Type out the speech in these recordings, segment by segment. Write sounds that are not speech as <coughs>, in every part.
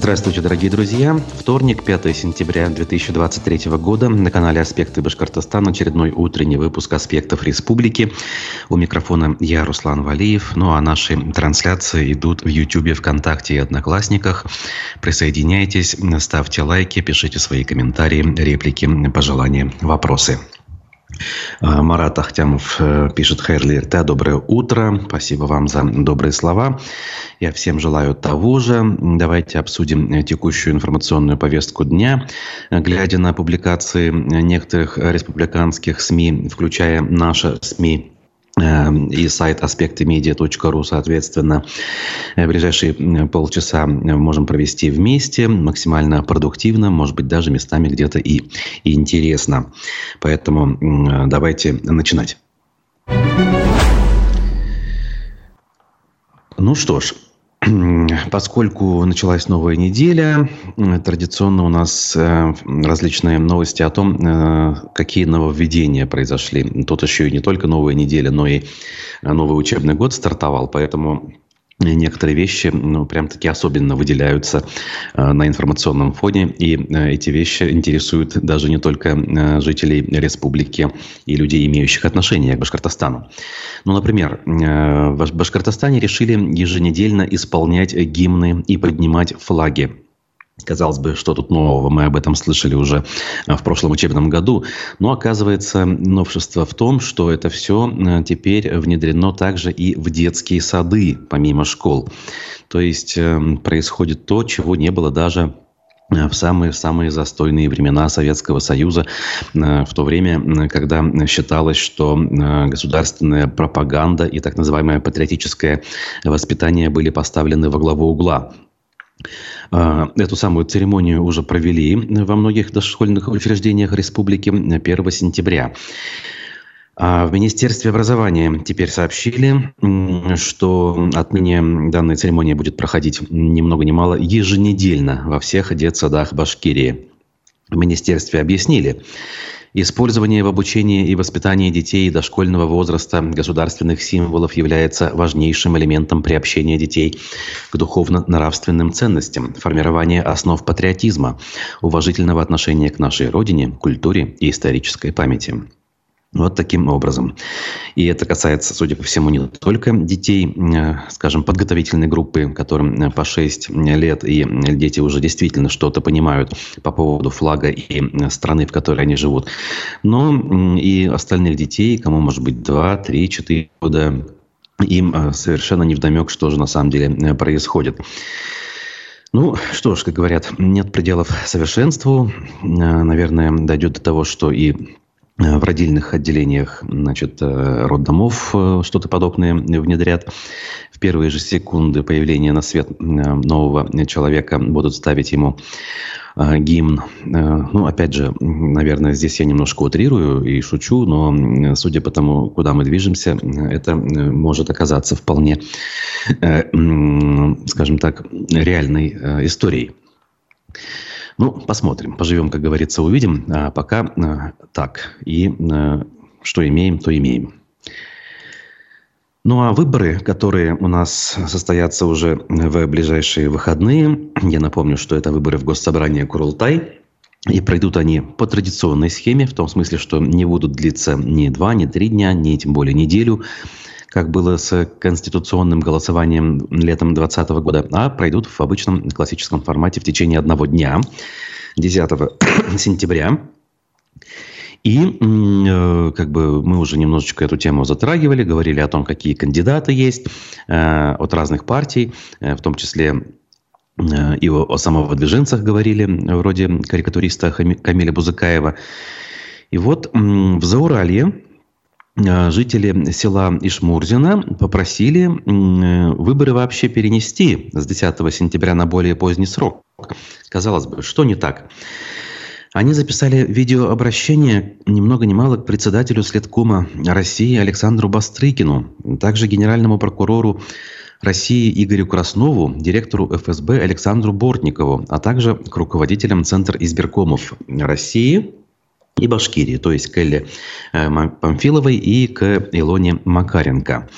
Здравствуйте, дорогие друзья. Вторник, 5 сентября 2023 года. На канале «Аспекты Башкортостана» очередной утренний выпуск «Аспектов Республики». У микрофона я, Руслан Валиев. Ну а наши трансляции идут в YouTube, ВКонтакте и Одноклассниках. Присоединяйтесь, ставьте лайки, пишите свои комментарии, реплики, пожелания, вопросы. А, Марат Ахтямов э, пишет Хайрли РТ. Доброе утро. Спасибо вам за добрые слова. Я всем желаю того же. Давайте обсудим текущую информационную повестку дня. Глядя на публикации некоторых республиканских СМИ, включая наши СМИ, и сайт аспектымедиа.ру, соответственно, в ближайшие полчаса можем провести вместе, максимально продуктивно, может быть, даже местами где-то и, и интересно. Поэтому давайте начинать. Ну что ж, <clears throat> Поскольку началась новая неделя, традиционно у нас э, различные новости о том, э, какие нововведения произошли. Тут еще и не только новая неделя, но и новый учебный год стартовал, поэтому некоторые вещи, ну, прям-таки особенно выделяются э, на информационном фоне, и э, эти вещи интересуют даже не только э, жителей республики и людей, имеющих отношение к Башкортостану. Ну, например, э, в Башкортостане решили еженедельно исполнять гимны и поднимать флаги Казалось бы, что тут нового, мы об этом слышали уже э, в прошлом учебном году. Но оказывается, новшество в том, что это все э, теперь внедрено также и в детские сады, помимо школ. То есть э, происходит то, чего не было даже в самые-самые застойные времена Советского Союза, в то время, когда считалось, что государственная пропаганда и так называемое патриотическое воспитание были поставлены во главу угла. А, эту самую церемонию уже провели во многих дошкольных учреждениях республики 1 сентября. А в Министерстве образования теперь сообщили, что отныне данная церемония будет проходить ни много ни мало еженедельно во всех детсадах Башкирии. В министерстве объяснили, Использование в обучении и воспитании детей дошкольного возраста государственных символов является важнейшим элементом приобщения детей к духовно-нравственным ценностям, формирования основ патриотизма, уважительного отношения к нашей родине, культуре и исторической памяти. Вот таким образом. И это касается, судя по всему, не только детей, э, скажем, подготовительной группы, которым э, по 6 лет, и дети уже действительно что-то понимают по поводу флага и э, страны, в которой они живут, но и остальных детей, кому может быть 2, 3, 4 года, им совершенно не вдомек, что же на самом деле происходит. Ну, что ж, как говорят, нет пределов совершенству. Наверное, дойдет до того, что и Э, в родильных отделениях значит, э, роддомов э, что-то подобное внедрят. В первые же секунды появления на свет нового человека будут ставить ему гимн. Ну, опять же, наверное, здесь я немножко утрирую и шучу, но судя по тому, куда мы движемся, это может оказаться вполне, скажем так, реальной историей. Ну, посмотрим, поживем, как говорится, увидим. А пока а, так. И а, что имеем, то имеем. Ну а выборы, которые у нас состоятся уже в ближайшие выходные, я напомню, что это выборы в Госсобрание Курултай, и пройдут они по традиционной схеме, в том смысле, что не будут длиться ни два, ни три дня, ни тем более неделю как было с конституционным голосованием летом 2020 года, а пройдут в обычном классическом формате в течение одного дня, 10 <coughs> сентября. И э, как бы мы уже немножечко эту тему затрагивали, говорили о том, какие кандидаты есть э, от разных партий, э, в том числе и о, о самовыдвиженцах говорили, вроде карикатуриста Камиля Бузыкаева. И вот в Зауралье жители села Ишмурзина попросили выборы вообще перенести с 10 сентября на более поздний срок. Казалось бы, что не так? Они записали видеообращение ни много ни мало к председателю Следкома России Александру Бастрыкину, также генеральному прокурору России Игорю Краснову, директору ФСБ Александру Бортникову, а также к руководителям Центра избиркомов России и Башкирии, то есть к Элле э, Памфиловой и к Илоне Макаренко.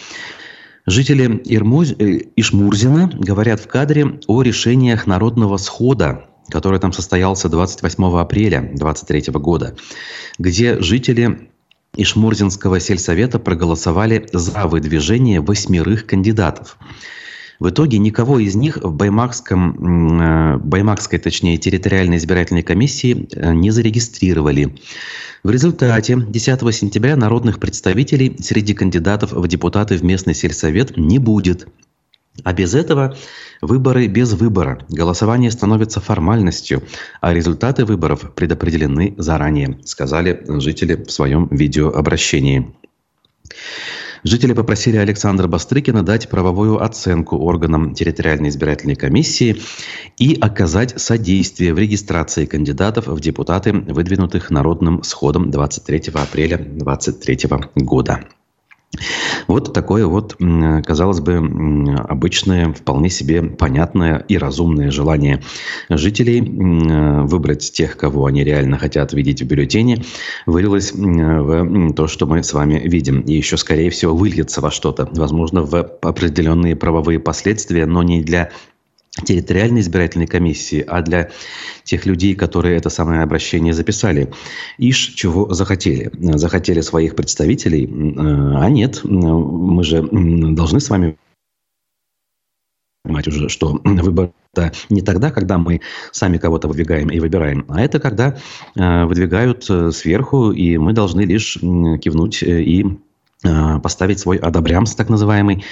Жители Ирмуз... Э, Ишмурзина говорят в кадре о решениях народного схода, который там состоялся 28 апреля 2023 года, где жители Ишмурзинского сельсовета проголосовали за выдвижение восьмерых кандидатов. В итоге никого из них в Баймакском, э, Баймакской, точнее, территориальной избирательной комиссии э, не зарегистрировали. В результате 10 сентября народных представителей среди кандидатов в депутаты в местный сельсовет не будет. А без этого выборы без выбора. Голосование становится формальностью, а результаты выборов предопределены заранее, сказали жители в своем видеообращении. Жители попросили Александра Бастрыкина дать правовую оценку органам территориальной избирательной комиссии и оказать содействие в регистрации кандидатов в депутаты, выдвинутых народным сходом 23 апреля 2023 года. Вот такое вот, казалось бы, обычное, вполне себе понятное и разумное желание жителей выбрать тех, кого они реально хотят видеть в бюллетене, вылилось в то, что мы с вами видим. И еще, скорее всего, выльется во что-то, возможно, в определенные правовые последствия, но не для территориальной избирательной комиссии, а для тех людей, которые это самое обращение записали. Ишь, чего захотели. Захотели своих представителей, а нет, мы же должны с вами понимать уже, что выбор это не тогда, когда мы сами кого-то выдвигаем и выбираем, а это когда э, выдвигают э, сверху, и мы должны лишь кивнуть э, и поставить свой одобрямс, так называемый,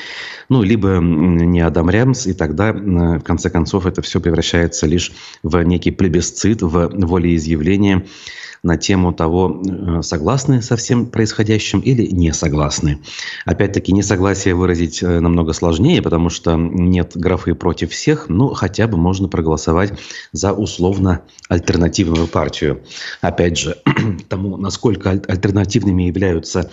ну, либо не одобрямс, и тогда, э, в конце концов, это все превращается лишь в некий плебисцит, в волеизъявление на тему того, э, согласны со всем происходящим или не согласны. Опять-таки, несогласие выразить э, намного сложнее, потому что нет графы против всех, но хотя бы можно проголосовать за условно альтернативную партию. Опять же, <clears throat> тому, насколько альтернативными являются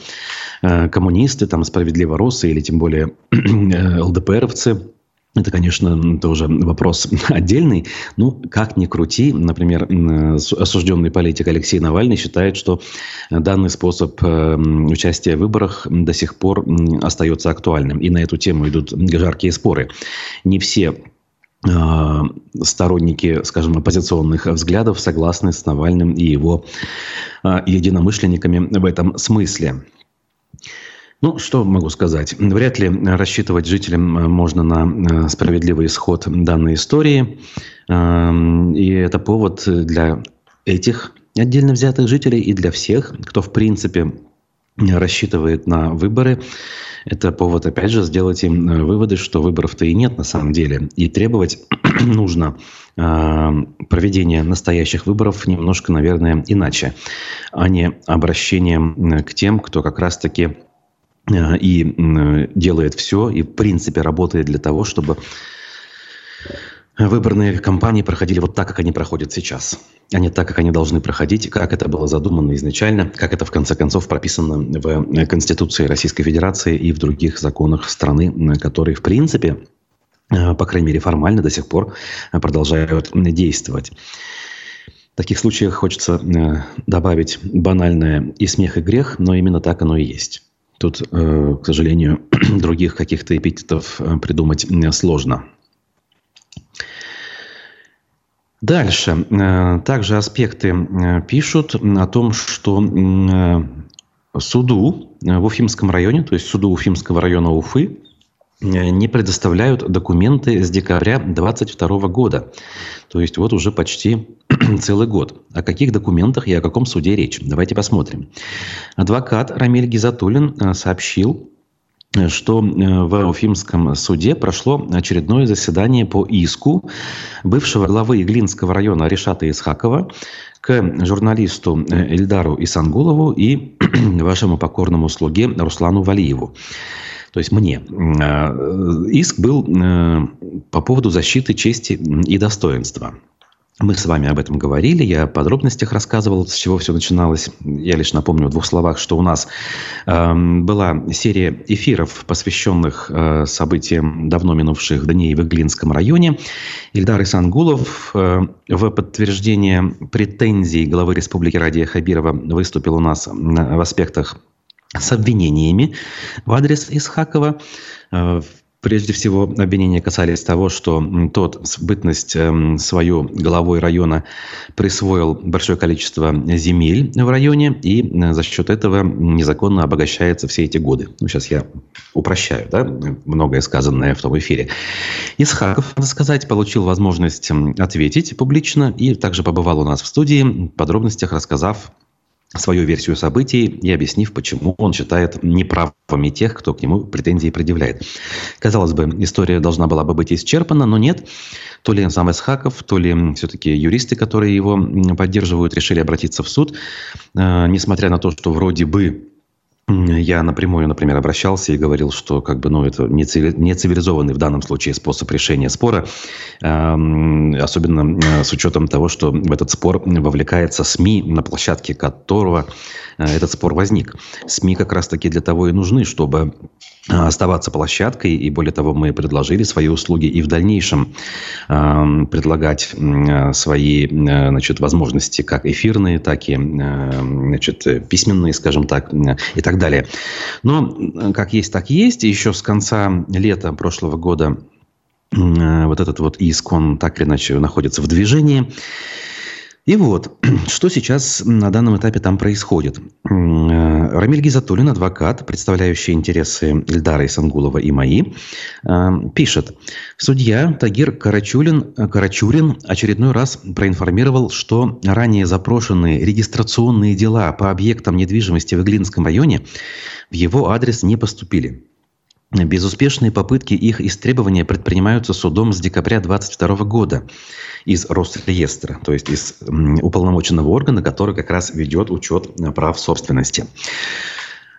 э, коммунисты, там, справедливо росы или тем более <clears throat> ЛДПРовцы – это, конечно, тоже вопрос <laughs> отдельный. Ну, как ни крути, например, осужденный политик Алексей Навальный считает, что данный способ э, участия в выборах до сих пор остается актуальным. И на эту тему идут жаркие споры. Не все э, сторонники, скажем, оппозиционных взглядов согласны с Навальным и его э, единомышленниками в этом смысле. Ну, что могу сказать? Вряд ли рассчитывать жителям э, можно на э, справедливый исход данной истории. Эм, и это повод для этих отдельно взятых жителей и для всех, кто, в принципе, рассчитывает на выборы. Это повод, опять же, сделать им э, выводы, что выборов-то и нет на самом деле. И требовать <clears throat> нужно проведения настоящих выборов немножко, наверное, иначе, а не обращением к тем, кто как раз-таки и делает все, и в принципе работает для того, чтобы выборные кампании проходили вот так, как они проходят сейчас, а не так, как они должны проходить, как это было задумано изначально, как это в конце концов прописано в Конституции Российской Федерации и в других законах страны, которые в принципе, э, по крайней мере формально до сих пор продолжают действовать. В таких случаях хочется э, добавить банальное и смех, и грех, но именно так оно и есть. Тут, э, к сожалению, <clears throat> других каких-то эпитетов э, придумать сложно. Дальше. Э, также аспекты пишут о том, что суду в Уфимском районе, то есть суду Уфимского района Уфы, не предоставляют документы с декабря 2022 года. То есть вот уже почти <clears throat> целый год. О каких документах и о каком суде речь? Давайте посмотрим. Адвокат Рамиль Гизатуллин э, сообщил, что э, в Уфимском суде прошло очередное заседание по иску бывшего главы Иглинского района Решата Исхакова к журналисту э, Эльдару Исангулову и <clears throat> вашему покорному слуге Руслану Валиеву то есть мне, э, иск был э, по поводу защиты чести и достоинства. Мы с вами об этом говорили, я о подробностях рассказывал, с чего все начиналось. Я лишь напомню в двух словах, что у нас э, была серия эфиров, посвященных э, событиям давно минувших дней в Иглинском районе. Ильдар Исангулов э, в подтверждение претензий главы Республики Радия Хабирова выступил у нас в аспектах с обвинениями в адрес Исхакова. Э, Прежде всего, обвинения касались того, что тот бытность эм, свою главой района присвоил большое количество земель в районе и э, за счет этого незаконно обогащается все эти годы. Ну, сейчас я упрощаю, да, многое сказанное в том эфире. Исхаков, надо сказать, получил возможность ответить публично и также побывал у нас в студии, в подробностях рассказав свою версию событий и объяснив, почему он считает неправыми тех, кто к нему претензии предъявляет. Казалось бы, история должна была бы быть исчерпана, но нет. То ли сам Исхаков, то ли все-таки юристы, которые его поддерживают, решили обратиться в суд, э, несмотря на то, что вроде бы я напрямую, например, обращался и говорил, что как бы, ну, это не цивилизованный в данном случае способ решения спора, особенно э, с учетом того, что в этот спор вовлекается СМИ, на площадке которого э, этот спор возник. СМИ как раз-таки для того и нужны, чтобы оставаться площадкой, и более того, мы предложили свои услуги и в дальнейшем э, предлагать э, свои э, значит, возможности, как эфирные, так и э, значит, письменные, скажем так, э, и так далее. Но как есть, так есть. Еще с конца лета прошлого года э, вот этот вот иск, он так или иначе находится в движении. И вот, <clears throat> что сейчас на данном этапе там происходит. Э, Рамиль Гизатуллин, адвокат, представляющий интересы Ильдара Исангулова и мои, э, пишет. Судья Тагир Карачулин, Карачурин очередной раз проинформировал, что ранее запрошенные регистрационные дела по объектам недвижимости в Иглинском районе в его адрес не поступили. Безуспешные попытки их истребования предпринимаются судом с декабря 2022 года из Росреестра, то есть из уполномоченного органа, который как раз ведет учет прав собственности.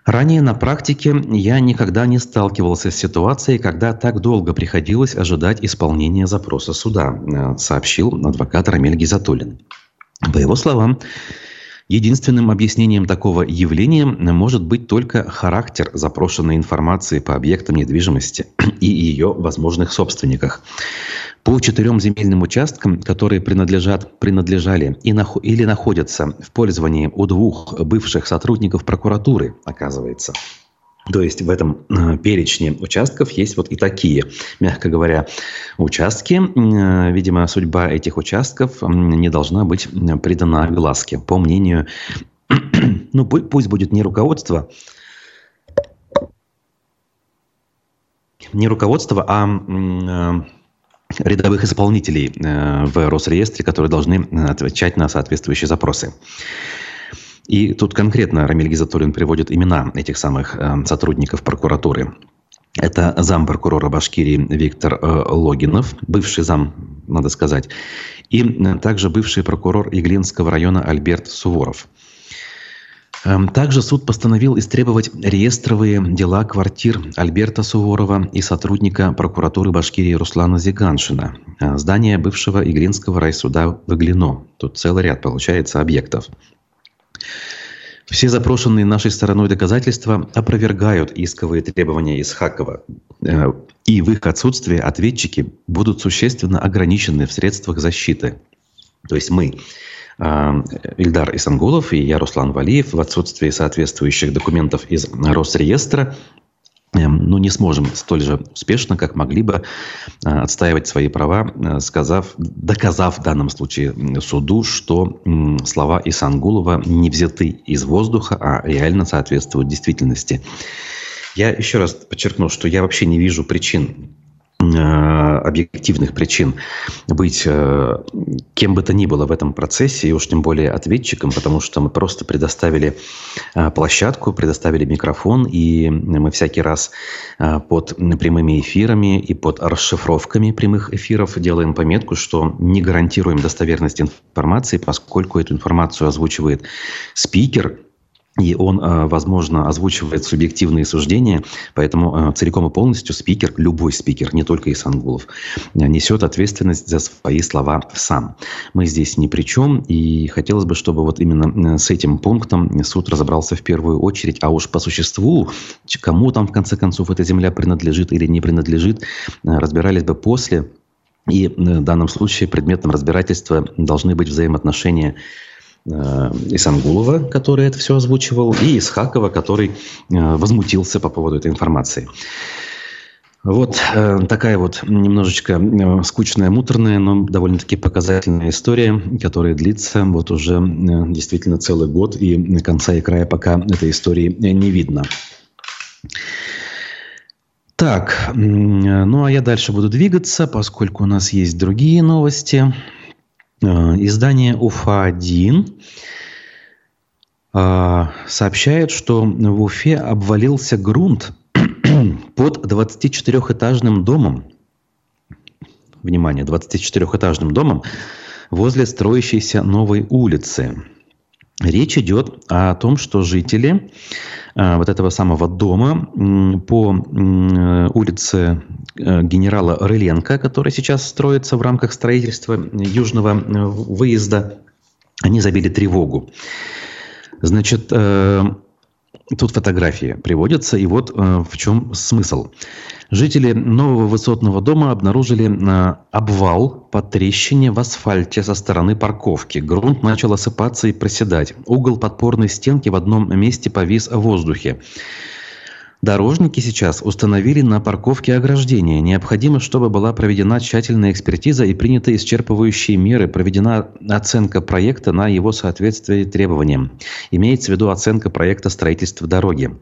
Ранее на практике я никогда не сталкивался с ситуацией, когда так долго приходилось ожидать исполнения запроса суда, э, сообщил адвокат Рамиль Гизатуллин. По его словам, Единственным объяснением такого явления может быть только характер запрошенной информации по объектам недвижимости <clears throat> и ее возможных собственниках. По четырем земельным участкам, которые принадлежат, принадлежали и нах, или находятся в пользовании у двух бывших сотрудников прокуратуры, оказывается – то есть в этом э, перечне участков есть вот и такие, мягко говоря, участки. Э, видимо, судьба этих участков не должна быть придана огласке, по мнению, <clears throat> ну пусть будет не руководство, не руководство, а э, рядовых исполнителей в Росреестре, которые должны отвечать на соответствующие запросы. И тут конкретно Рамиль Гизатуллин приводит имена этих самых э, сотрудников прокуратуры. Это зампрокурора Башкирии Виктор э, Логинов, бывший зам, надо сказать, и э, также бывший прокурор Иглинского района Альберт Суворов. Эм, также суд постановил истребовать реестровые дела квартир Альберта Суворова и сотрудника прокуратуры Башкирии Руслана Зиганшина, здание бывшего Иглинского райсуда в Иглино. Тут целый ряд, получается, объектов. Все запрошенные нашей стороной доказательства опровергают исковые требования Исхакова. Э, и в их отсутствие ответчики будут существенно ограничены в средствах защиты. То есть мы, э, Ильдар Исангулов и я, Руслан Валиев, в отсутствии соответствующих документов из Росреестра ну, не сможем столь же успешно, как могли бы э, отстаивать свои права, э, сказав, доказав в данном случае суду, что слова Исангулова не взяты из воздуха, а реально соответствуют действительности. Я еще раз подчеркну, что я вообще не вижу причин объективных причин быть э, кем бы то ни было в этом процессе, и уж тем более ответчиком, потому что мы просто предоставили э, площадку, предоставили микрофон, и мы всякий раз под прямыми эфирами и под расшифровками прямых эфиров делаем пометку, что не гарантируем достоверность информации, поскольку эту информацию озвучивает спикер, и он, э, возможно, озвучивает субъективные суждения, поэтому э, целиком и полностью спикер, любой спикер, не только Исангулов, несет ответственность за свои слова сам. Мы здесь ни при чем, и хотелось бы, чтобы вот именно э, с этим пунктом суд разобрался в первую очередь, а уж по существу, кому там в конце концов эта земля принадлежит или не принадлежит, разбирались бы после, и в данном случае предметом разбирательства должны быть взаимоотношения Исангулова, который это все озвучивал, и Исхакова, который возмутился по поводу этой информации. Вот э, такая вот немножечко э, скучная, муторная, но довольно-таки показательная история, которая длится вот уже э, действительно целый год, и конца и края пока этой истории не видно. Так, ну а я дальше буду двигаться, поскольку у нас есть другие новости. Издание УФА-1 сообщает, что в Уфе обвалился грунт <clears throat> под 24-этажным домом, внимание, 24-этажным домом возле строящейся новой улицы. Речь идет о том, что жители а, вот этого самого дома по улице э, генерала Рыленко, который сейчас строится в рамках строительства южного э, выезда, они забили тревогу. Значит, э, Тут фотографии приводятся, и вот э, в чем смысл. Жители нового высотного дома обнаружили э, обвал по трещине в асфальте со стороны парковки. Грунт начал осыпаться и проседать. Угол подпорной стенки в одном месте повис в воздухе. Дорожники сейчас установили на парковке ограждения. Необходимо, чтобы была проведена тщательная экспертиза и приняты исчерпывающие меры, проведена оценка проекта на его соответствие требованиям. Имеется в виду оценка проекта строительства дороги.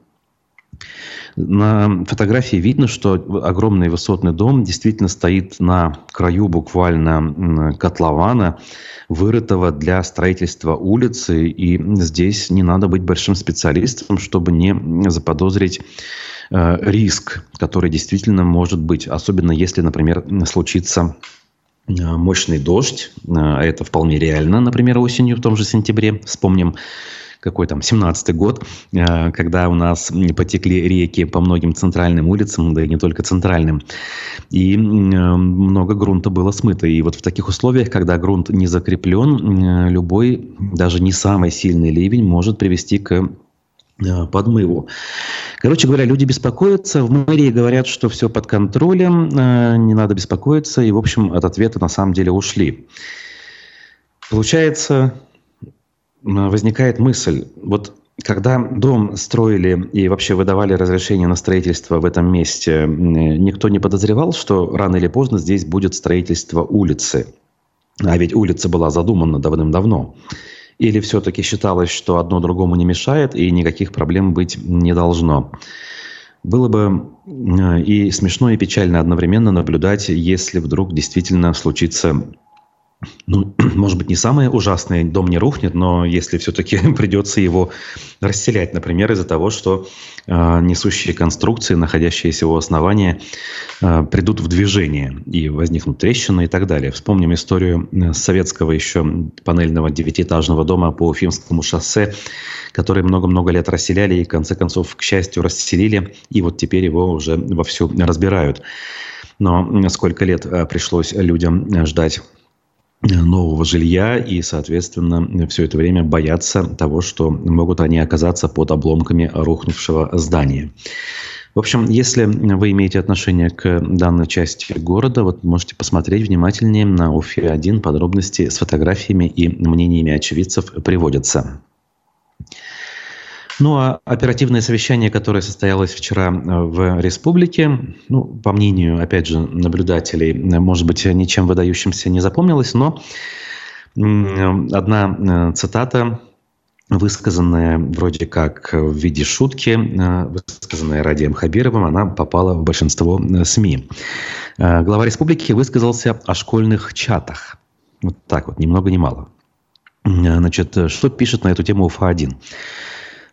На фотографии видно, что огромный высотный дом действительно стоит на краю буквально котлована, вырытого для строительства улицы. И здесь не надо быть большим специалистом, чтобы не заподозрить э, риск, который действительно может быть. Особенно если, например, случится э, мощный дождь, а это вполне реально, например, осенью в том же сентябре, вспомним какой там, 17-й год, э, когда у нас потекли реки по многим центральным улицам, да и не только центральным, и э, много грунта было смыто. И вот в таких условиях, когда грунт не закреплен, э, любой, даже не самый сильный ливень может привести к подмыву. Короче говоря, люди беспокоятся. В мэрии говорят, что все под контролем, не надо беспокоиться. И, в общем, от ответа на самом деле ушли. Получается, возникает мысль, вот когда дом строили и вообще выдавали разрешение на строительство в этом месте, никто не подозревал, что рано или поздно здесь будет строительство улицы. А ведь улица была задумана давным-давно. Или все-таки считалось, что одно другому не мешает и никаких проблем быть не должно. Было бы и смешно, и печально одновременно наблюдать, если вдруг действительно случится ну, <clears throat> может быть, не самое ужасное, дом не рухнет, но если все-таки <laughs> придется его расселять, например, из-за того, что э, несущие конструкции, находящиеся у основания, э, придут в движение и возникнут трещины и так далее. Вспомним историю э, советского еще панельного девятиэтажного дома по Уфимскому шоссе, который много-много лет расселяли и, в конце концов, к счастью, расселили, и вот теперь его уже вовсю разбирают. Но сколько лет э, пришлось людям ждать нового жилья и, соответственно, все это время боятся того, что могут они оказаться под обломками рухнувшего здания. В общем, если вы имеете отношение к данной части города, вот можете посмотреть внимательнее на УФИ-1. Подробности с фотографиями и мнениями очевидцев приводятся. Ну а оперативное совещание, которое состоялось вчера э, в республике, ну, по мнению, опять же, наблюдателей, может быть, ничем выдающимся не запомнилось, но одна э, цитата высказанная вроде как в виде шутки, э, высказанная Радием Хабировым, она попала в большинство СМИ. Глава республики высказался о школьных чатах. Вот так вот, ни много ни мало. Значит, что пишет на эту тему УФА-1?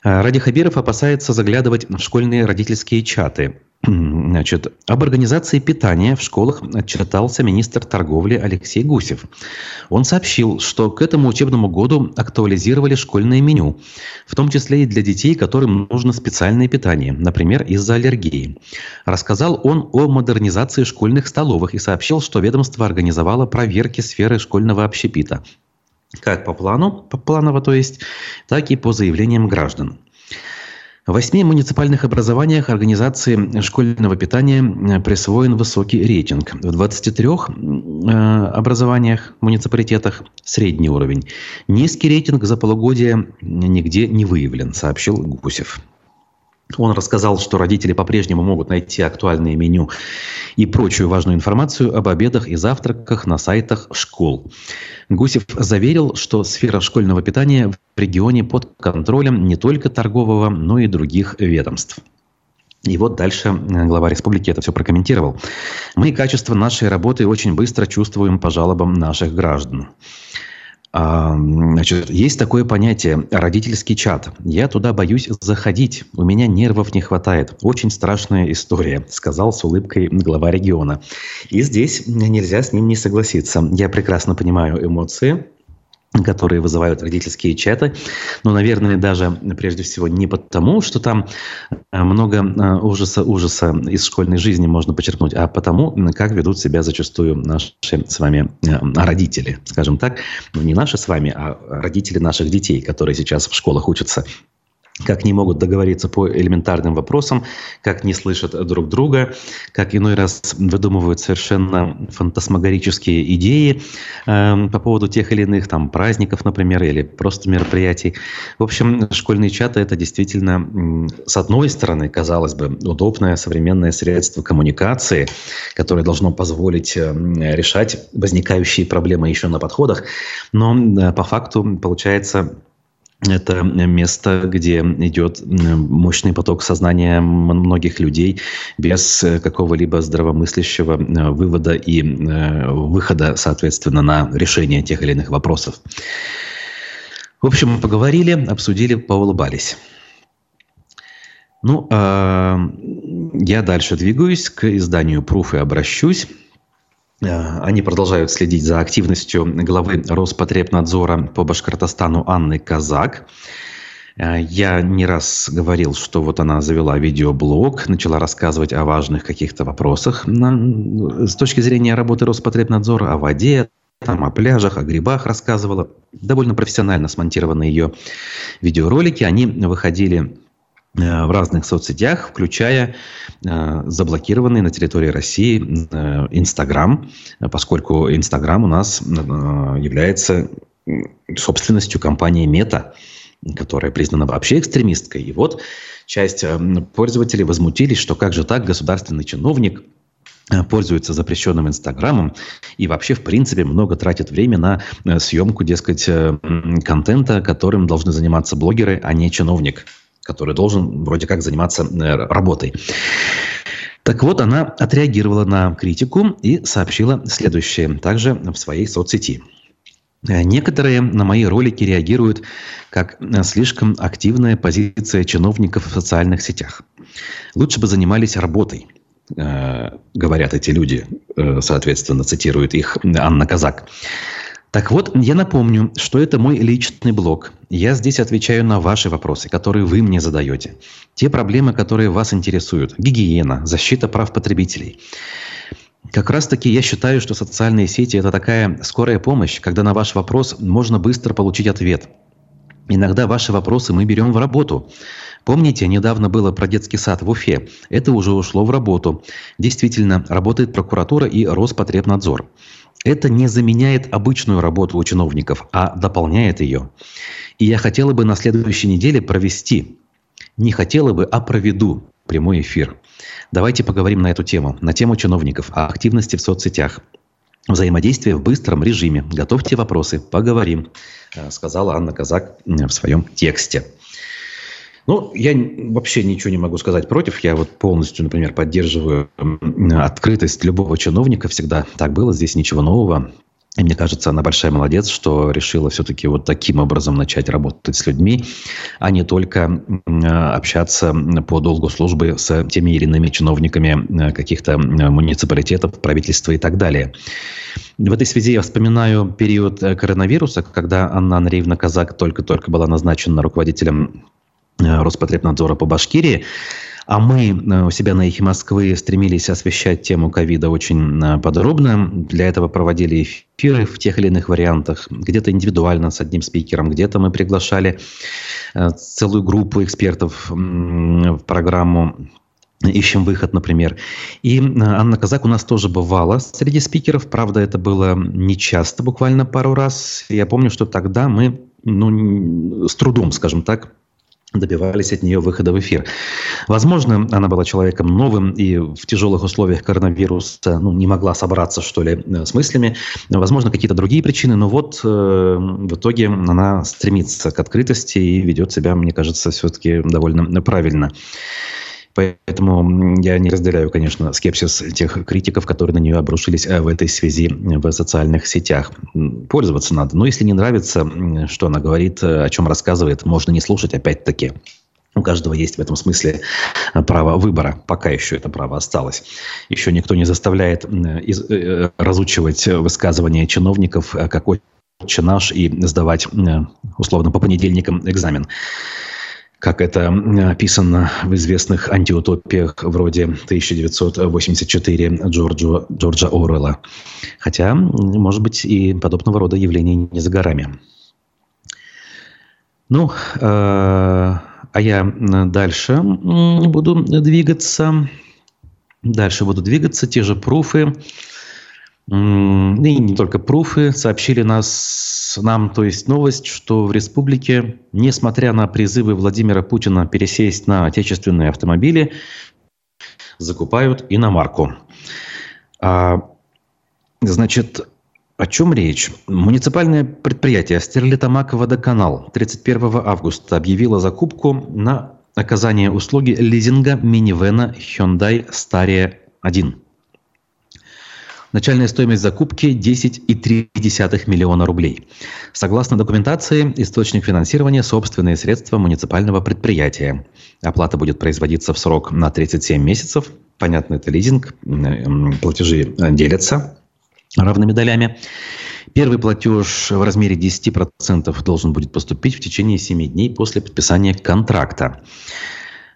Э, Ради Хабиров опасается заглядывать в школьные родительские чаты. <clears throat> Значит, об организации питания в школах отчитался министр торговли Алексей Гусев. Он сообщил, что к этому учебному году актуализировали школьное меню, в том числе и для детей, которым нужно специальное питание, например, из-за аллергии. Рассказал он о модернизации школьных столовых и сообщил, что ведомство организовало проверки сферы школьного общепита как по плану, по планово то есть, так и по заявлениям граждан. В восьми муниципальных образованиях организации школьного питания э, присвоен высокий рейтинг. В 23 э, образованиях, муниципалитетах средний уровень. Низкий рейтинг за полугодие нигде не выявлен, сообщил Гусев. Он рассказал, что родители по-прежнему могут найти актуальное меню и прочую важную информацию об обедах и завтраках на сайтах школ. Гусев заверил, что сфера школьного питания в регионе под контролем не только торгового, но и других ведомств. И вот дальше э, глава республики это все прокомментировал. Мы качество нашей работы очень быстро чувствуем по жалобам наших граждан. Значит, есть такое понятие родительский чат. Я туда боюсь заходить. У меня нервов не хватает. Очень страшная история, сказал с улыбкой глава региона. И здесь нельзя с ним не согласиться. Я прекрасно понимаю эмоции которые вызывают родительские чаты. Но, наверное, даже прежде всего не потому, что там э, много э, ужаса, ужаса из школьной жизни можно подчеркнуть, а потому, как ведут себя зачастую наши с вами э, родители, скажем так. Ну, не наши с вами, а родители наших детей, которые сейчас в школах учатся как не могут договориться по элементарным вопросам, как не слышат друг друга, как иной раз выдумывают совершенно фантасмагорические идеи э, по поводу тех или иных там праздников, например, или просто мероприятий. В общем, школьные чаты это действительно, с одной стороны, казалось бы, удобное современное средство коммуникации, которое должно позволить э, решать возникающие проблемы еще на подходах, но э, по факту получается это место, где идет мощный поток сознания многих людей без э, какого-либо здравомыслящего э, вывода и э, выхода, соответственно, на решение тех или иных вопросов. В общем, поговорили, обсудили, поулыбались. Ну, а, я дальше двигаюсь к изданию «Пруф» и обращусь. Э, они продолжают следить за активностью главы Роспотребнадзора по Башкортостану Анны Казак. Э, я не раз говорил, что вот она завела видеоблог, начала рассказывать о важных каких-то вопросах на, с точки зрения работы Роспотребнадзора, о воде, там, о пляжах, о грибах рассказывала. Довольно профессионально смонтированы ее видеоролики. Они выходили Э, в разных соцсетях, включая э, заблокированный на территории России э, Инстаграм, поскольку Инстаграм у нас является собственностью компании Мета, которая признана вообще экстремисткой. И вот часть пользователей возмутились, что как же так государственный чиновник пользуется запрещенным Инстаграмом и вообще, в принципе, много тратит время на съемку, дескать, контента, которым должны заниматься блогеры, а не чиновник который должен вроде как заниматься э, работой. Так вот, она отреагировала на критику и сообщила следующее, также в своей соцсети. Э, некоторые на мои ролики реагируют как слишком активная позиция чиновников в социальных сетях. Лучше бы занимались работой, э, говорят эти люди, соответственно, цитирует их Анна Казак. Так вот, я напомню, что это мой личный блог. Я здесь отвечаю на ваши вопросы, которые вы мне задаете. Те проблемы, которые вас интересуют. Гигиена, защита прав потребителей. Как раз таки я считаю, что социальные сети – это такая скорая помощь, когда на ваш вопрос можно быстро получить ответ. Иногда ваши вопросы мы берем в работу. Помните, недавно было про детский сад в Уфе. Это уже ушло в работу. Действительно, работает прокуратура и Роспотребнадзор. Это не заменяет обычную работу у чиновников, а дополняет ее. И я хотела бы на следующей неделе провести, не хотела бы, а проведу прямой эфир. Давайте поговорим на эту тему, на тему чиновников, о активности в соцсетях, взаимодействие в быстром режиме. Готовьте вопросы, поговорим, э, сказала Анна Казак в своем тексте. Ну, я вообще ничего не могу сказать против. Я вот полностью, например, поддерживаю открытость любого чиновника. Всегда так было, здесь ничего нового. И мне кажется, она большая молодец, что решила все-таки вот таким образом начать работать с людьми, а не только общаться по долгу службы с теми или иными чиновниками каких-то муниципалитетов, правительства и так далее. В этой связи я вспоминаю период э, коронавируса, когда Анна Андреевна Казак только-только была назначена руководителем Э, Роспотребнадзора по Башкирии, А мы у себя на «Эхе Москвы» стремились освещать тему ковида очень подробно. Для этого проводили эфиры в тех или иных вариантах. Где-то индивидуально с одним спикером, где-то мы приглашали целую группу экспертов в программу ищем выход, например. И Анна Казак у нас тоже бывала среди спикеров. Правда, это было не часто, буквально пару раз. Я помню, что тогда мы ну, с трудом, скажем так, добивались от нее выхода в эфир. Возможно, она была человеком новым и в тяжелых условиях коронавируса ну, не могла собраться, что ли, э, с мыслями. Возможно, какие-то другие причины, но вот э, в итоге она стремится к открытости и ведет себя, мне кажется, все-таки довольно правильно. Поэтому я не разделяю, конечно, скепсис тех критиков, которые на нее обрушились э, в этой связи в социальных сетях. Пользоваться надо. Но если не нравится, что она говорит, э, о чем рассказывает, можно не слушать опять-таки. У каждого есть в этом смысле э, право выбора. Пока еще это право осталось. Еще никто не заставляет разучивать высказывания чиновников, какой наш и сдавать условно по понедельникам экзамен как это описано в известных антиутопиях вроде 1984 Джорджа, Джорджа Оруэлла. Хотя, может быть, и подобного рода явления не за горами. Ну, э, а я дальше буду двигаться. Дальше буду двигаться. Те же пруфы. И не только пруфы сообщили нас, нам, то есть новость, что в республике, несмотря на призывы Владимира Путина пересесть на отечественные автомобили, закупают иномарку. А, значит, о чем речь? Муниципальное предприятие «Стерлитамак Водоканал» 31 августа объявило закупку на оказание услуги лизинга минивэна Hyundai Staria 1. Начальная стоимость закупки 10,3 миллиона рублей. Согласно документации, источник финансирования – собственные средства муниципального предприятия. Оплата будет производиться в срок на 37 месяцев. Понятно, это лизинг, платежи делятся равными долями. Первый платеж в размере 10% должен будет поступить в течение 7 дней после подписания контракта.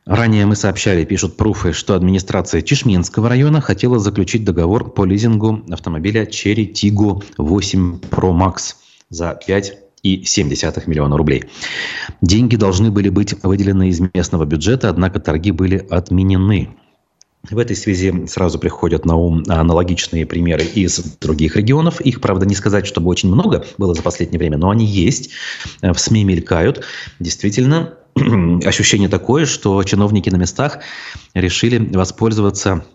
Ранее мы сообщали, пишут пруфы, что администрация Чешминского района хотела заключить договор по лизингу автомобиля Cherry Tiggo 8 Pro Max за 5,7 миллиона рублей. Деньги должны были быть выделены из местного бюджета, однако торги были отменены. В этой связи сразу приходят на ум аналогичные примеры из других регионов. Их, правда, не сказать, чтобы очень много было за последнее время, но они есть, в СМИ мелькают. Действительно, <clears throat> ощущение такое, что чиновники на местах решили воспользоваться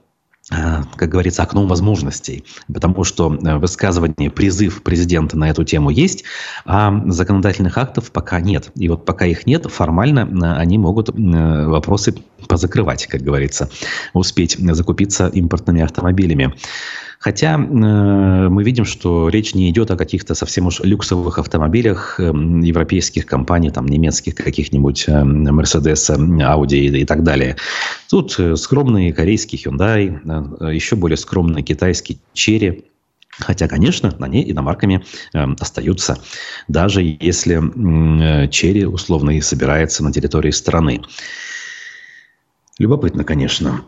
э, как говорится, окном возможностей. Потому что э, высказывание, призыв президента на эту тему есть, а законодательных актов пока нет. И вот пока их нет, формально э, они могут вопросы позакрывать, как говорится, успеть закупиться импортными автомобилями. Хотя э, мы видим, что речь не идет о каких-то совсем уж люксовых автомобилях э, европейских компаний, там немецких каких-нибудь э, Mercedes, Audi и, и так далее. Тут э, скромный корейский Hyundai, э, еще более скромный китайский Cherry, Хотя, конечно, на ней иномарками э, остаются, даже если э, черри условно и собирается на территории страны. Любопытно, конечно.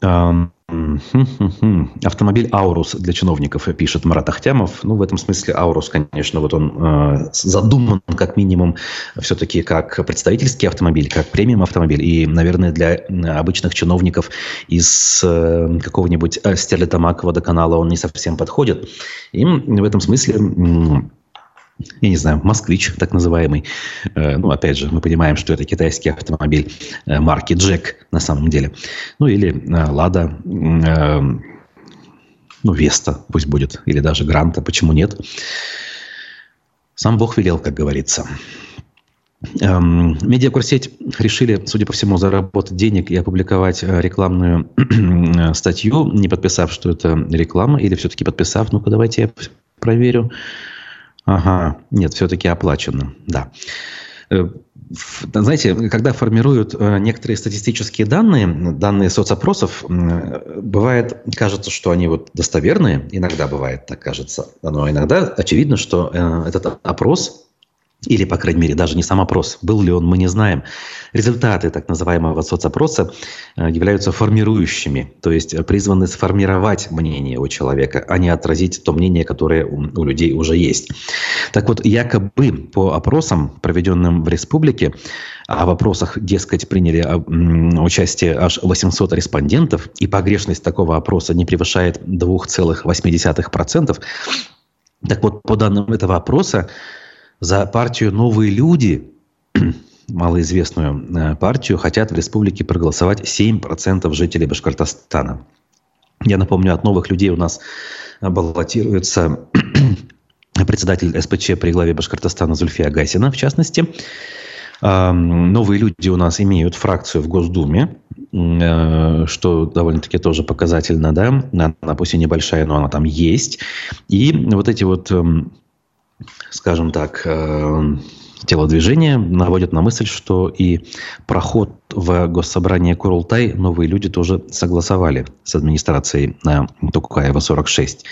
<clears throat> Автомобиль «Аурус» для чиновников, пишет Марат Ахтямов. Ну, в этом смысле «Аурус», конечно, вот он э, задуман как минимум все-таки как представительский автомобиль, как премиум-автомобиль. И, наверное, для обычных чиновников из э, какого-нибудь э, Стерлитамак водоканала он не совсем подходит. И в этом смысле я не знаю, москвич так называемый. Э, ну, опять же, мы понимаем, что это китайский автомобиль э, марки Джек на самом деле. Ну, или э, Лада, ну, Веста пусть будет, или даже Гранта, почему нет. Сам Бог велел, как говорится. Эм, медиакурсеть решили, судя по всему, заработать денег и опубликовать рекламную <clears throat> статью, не подписав, что это реклама, или все-таки подписав. Ну-ка, давайте я проверю. Ага, нет, все-таки оплачено, да. Э, знаете, когда формируют э, некоторые статистические данные, данные соцопросов, бывает, кажется, что они вот достоверные, иногда бывает так кажется, но иногда очевидно, что э, этот опрос или, по крайней мере, даже не сам опрос, был ли он, мы не знаем. Результаты так называемого соцопроса э, являются формирующими, то есть призваны сформировать мнение у человека, а не отразить то мнение, которое у, людей уже есть. Так вот, якобы по опросам, проведенным в республике, а в опросах, дескать, приняли а, участие аж 800 респондентов, и погрешность такого опроса не превышает 2,8%. Так вот, по данным этого опроса, за партию «Новые люди», <clears throat> малоизвестную э, партию, хотят в республике проголосовать 7% жителей Башкортостана. Я напомню, от новых людей у нас баллотируется <clears throat> председатель СПЧ при главе Башкортостана Зульфия Гайсина, в частности. Новые люди у нас имеют фракцию в Госдуме, э, что довольно-таки тоже показательно, да. Она пусть и небольшая, но она там есть. И вот эти вот эм, скажем так, э, телодвижения наводят на мысль, что и проход в госсобрание Курултай новые люди тоже согласовали с администрацией на Тукаева 46.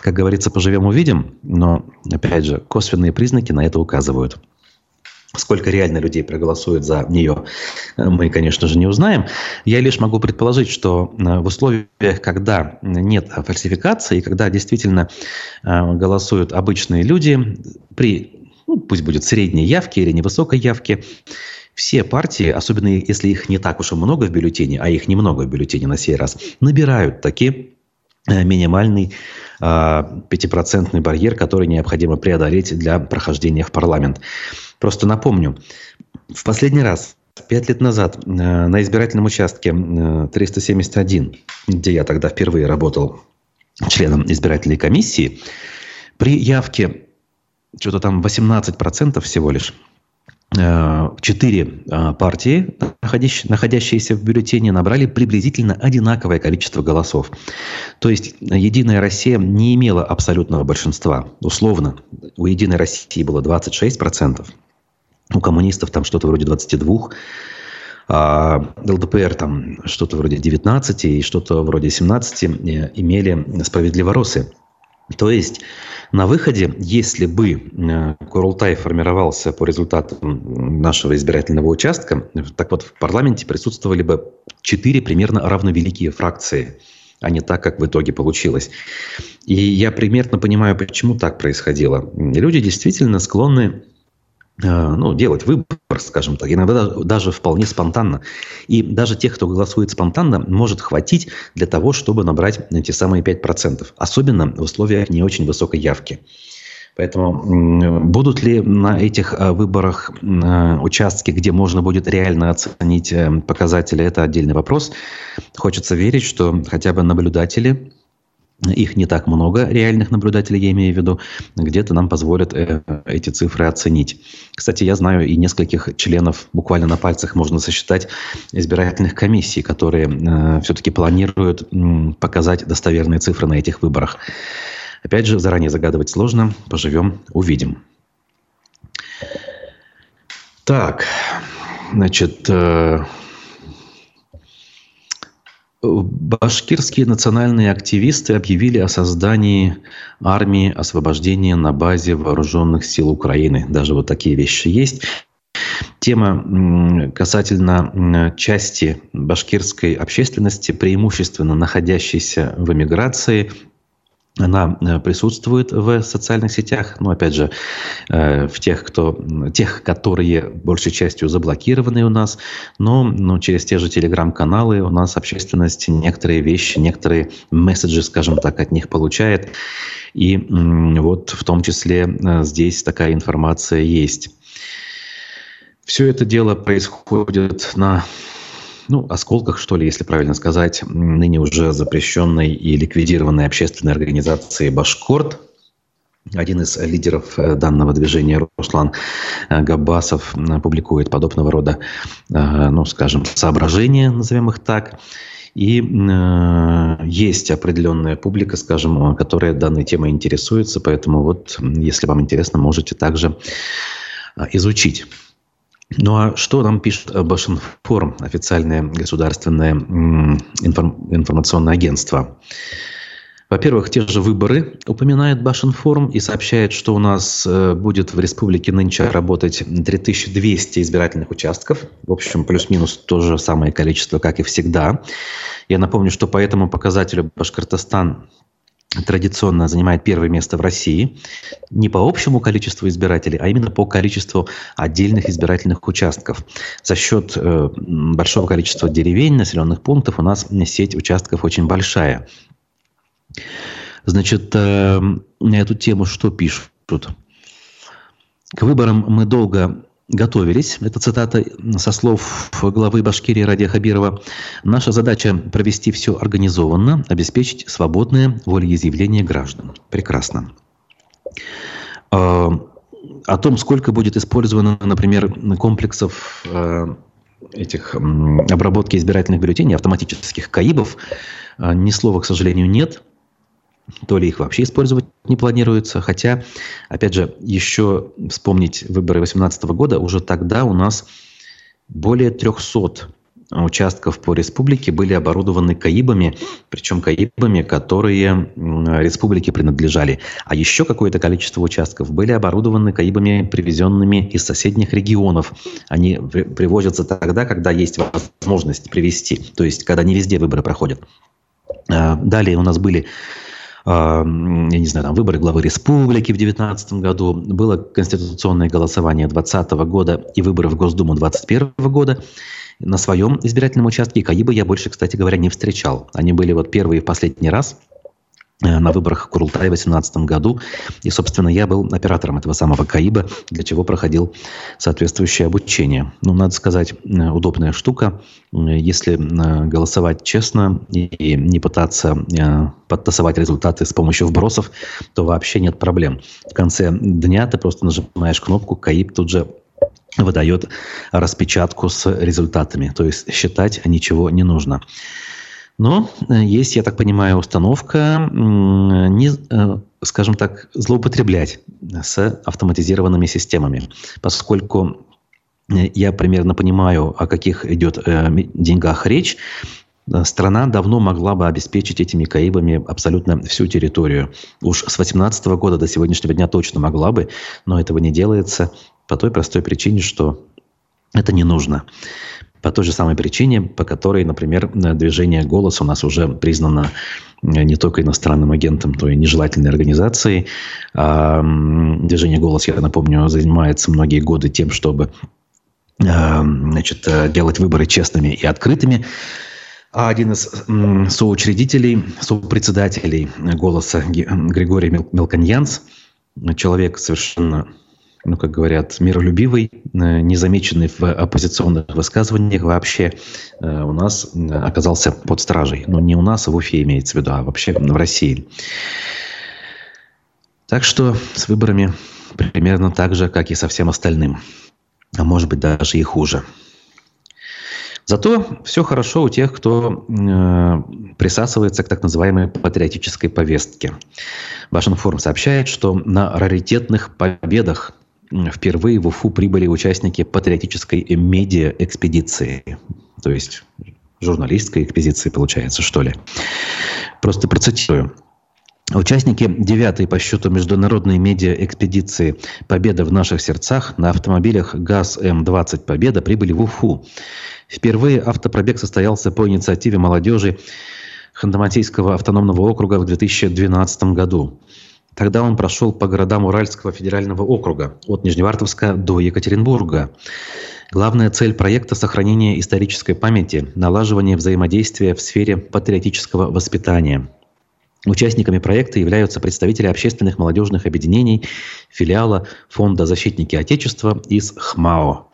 Как говорится, поживем увидим, но, опять же, косвенные признаки на это указывают. Сколько реально людей проголосует за нее, мы, конечно же, не узнаем. Я лишь могу предположить, что э, в условиях, когда нет фальсификации, когда действительно э, голосуют обычные люди при, ну, пусть будет средней явке или невысокой явке, все партии, особенно если их не так уж и много в бюллетене, а их немного в бюллетене на сей раз, набирают таки э, минимальный пятипроцентный барьер, который необходимо преодолеть для прохождения в парламент. Просто напомню, в последний раз, пять лет назад, э, на избирательном участке 371, э, где я тогда впервые работал членом избирательной комиссии, при явке что-то там 18% всего лишь, э, четыре партии, находящиеся в бюллетене, набрали приблизительно одинаковое количество голосов. То есть «Единая Россия» не имела абсолютного большинства. Условно, у «Единой России» было 26%, у коммунистов там что-то вроде 22, а ЛДПР там что-то вроде 19 и что-то вроде 17 э, имели справедливоросы. То есть на выходе, если бы э, Курултай формировался по результатам нашего избирательного участка, так вот в парламенте присутствовали бы четыре примерно равновеликие фракции, а не так, как в итоге получилось. И я примерно понимаю, почему так происходило. Люди действительно склонны ну, делать выбор, скажем так, иногда даже вполне спонтанно. И даже тех, кто голосует спонтанно, может хватить для того, чтобы набрать эти самые 5%. Особенно в условиях не очень высокой явки. Поэтому будут ли на этих э, выборах э, участки, где можно будет реально оценить показатели, это отдельный вопрос. Хочется верить, что хотя бы наблюдатели их не так много, реальных наблюдателей я имею в виду, где-то нам позволят э, эти цифры оценить. Кстати, я знаю и нескольких членов, буквально на пальцах можно сосчитать, избирательных комиссий, которые э, все-таки планируют э, показать достоверные цифры на этих выборах. Опять же, заранее загадывать сложно, поживем, увидим. Так, значит, э, Башкирские национальные активисты объявили о создании армии освобождения на базе вооруженных сил Украины. Даже вот такие вещи есть. Тема касательно части башкирской общественности, преимущественно находящейся в эмиграции, она э, присутствует в социальных сетях, но опять же э, в тех, кто, тех, которые большей частью заблокированы у нас, но, но через те же телеграм-каналы у нас общественность некоторые вещи, некоторые месседжи, скажем так, от них получает. И вот в том числе э, здесь такая информация есть. Все это дело происходит на ну, осколках, что ли, если правильно сказать, ныне уже запрещенной и ликвидированной общественной организации «Башкорт», один из лидеров э, данного движения, Руслан э, Габасов, э, публикует подобного рода, ну, скажем, соображения, назовем их так. И э, есть определенная публика, скажем, которая данной темой интересуется, поэтому вот, если вам интересно, можете также изучить. Ну а что нам пишет Башинформ, официальное государственное информационное агентство? Во-первых, те же выборы упоминает Башинформ и сообщает, что у нас э, будет в республике нынче работать 3200 избирательных участков. В общем, плюс-минус то же самое количество, как и всегда. Я напомню, что по этому показателю Башкортостан традиционно занимает первое место в России не по общему количеству избирателей, а именно по количеству отдельных избирательных участков. За счет э, большого количества деревень, населенных пунктов у нас сеть участков очень большая. Значит, э, на эту тему что пишут? К выборам мы долго готовились. Это цитата со слов главы Башкирии Радия Хабирова. Наша задача провести все организованно, обеспечить свободное волеизъявление граждан. Прекрасно. Э, о том, сколько будет использовано, например, комплексов э, этих обработки избирательных бюллетеней, автоматических КАИБов, ни слова, к сожалению, нет – то ли их вообще использовать не планируется. Хотя, опять же, еще вспомнить выборы 2018 года, уже тогда у нас более 300 участков по республике были оборудованы КАИБами, причем КАИБами, которые республике принадлежали. А еще какое-то количество участков были оборудованы КАИБами, привезенными из соседних регионов. Они привозятся тогда, когда есть возможность привезти, то есть когда не везде выборы проходят. А, далее у нас были я не знаю, там, выборы главы республики в 2019 году, было конституционное голосование 2020 года и выборы в Госдуму 2021 года. На своем избирательном участке КАИБа я больше, кстати говоря, не встречал. Они были вот первые в последний раз – на выборах Курултая в 2018 году. И, собственно, я был оператором этого самого КАИБа, для чего проходил соответствующее обучение. Ну, надо сказать, э, удобная штука. Если э, голосовать честно и не пытаться подтасовать результаты с помощью вбросов, то вообще нет проблем. В конце дня ты просто нажимаешь кнопку, КАИБ тут же выдает распечатку с результатами. То есть считать ничего не нужно. Но э, есть, я так понимаю, установка, не, э, скажем так, злоупотреблять с автоматизированными системами, поскольку э, я примерно понимаю, о каких идет деньгах речь, страна давно могла бы обеспечить этими КАИБами абсолютно всю территорию. Уж с 2018 года до сегодняшнего дня точно могла бы, но этого не делается по той простой причине, что это не нужно. По той же самой причине, по которой, например, движение «Голос» у нас уже признано э, не только иностранным агентом, то и нежелательной организацией. А движение «Голос», я напомню, занимается многие годы тем, чтобы э, значит, э, делать выборы честными и открытыми. А один из соучредителей, сопредседателей «Голоса» Григорий Мелконьянс, человек совершенно ну, как говорят, миролюбивый, э, незамеченный в оппозиционных высказываниях вообще э, у нас э, оказался под стражей. Но не у нас, а в Уфе имеется в виду, а вообще в России. Так что с выборами примерно так же, как и со всем остальным. А может быть, даже и хуже. Зато все хорошо у тех, кто э, присасывается к так называемой патриотической повестке. Башинформ сообщает, что на раритетных победах впервые в Уфу прибыли участники патриотической медиа-экспедиции. То есть журналистской экспедиции, получается, что ли. Просто процитирую. Участники девятой по счету международной медиа-экспедиции «Победа в наших сердцах» на автомобилях ГАЗ-М-20 «Победа» прибыли в Уфу. Впервые автопробег состоялся по инициативе молодежи Ханты-Мансийского автономного округа в 2012 году. Тогда он прошел по городам Уральского федерального округа, от Нижневартовска до Екатеринбурга. Главная цель проекта – сохранение исторической памяти, налаживание взаимодействия в сфере патриотического воспитания. Участниками проекта являются представители общественных молодежных объединений, филиала Фонда «Защитники Отечества» из ХМАО.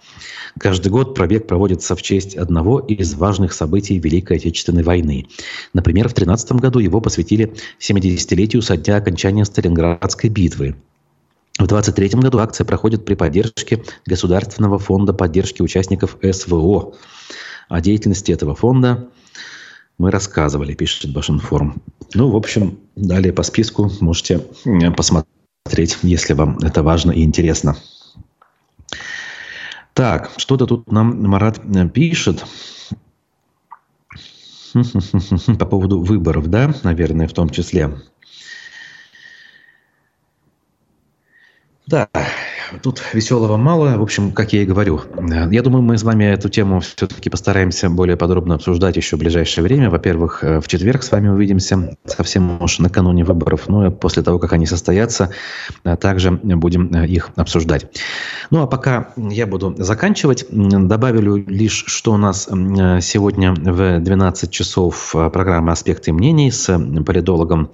Каждый год пробег проводится в честь одного из важных событий Великой Отечественной войны. Например, в 2013 году его посвятили 70-летию со дня окончания Сталинградской битвы. В 2023 году акция проходит при поддержке Государственного фонда поддержки участников СВО. О деятельности этого фонда мы рассказывали, пишет Башинформ. Ну, в общем, далее по списку можете посмотреть, если вам это важно и интересно. Так, что-то тут нам Марат э, пишет. <laughs> По поводу выборов, да, наверное, в том числе. Да, тут веселого мало. В общем, как я и говорю, я думаю, мы с вами эту тему все-таки постараемся более подробно обсуждать еще в ближайшее время. Во-первых, э, в четверг с вами увидимся совсем уж накануне выборов, ну и после того, как они состоятся, э, также будем э, их обсуждать. Ну а пока я буду заканчивать, добавлю лишь, что у нас сегодня в 12 часов программа «Аспекты мнений» с политологом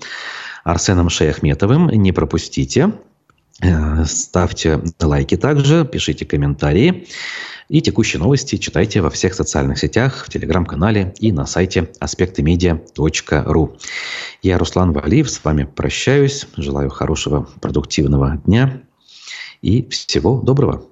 Арсеном Шейхметовым. Не пропустите. Э, ставьте лайки также, пишите комментарии. И текущие новости читайте во всех социальных сетях, в телеграм-канале и на сайте аспектымедиа.ру. Я Руслан Валиев, с вами прощаюсь. Желаю хорошего, продуктивного дня и всего доброго.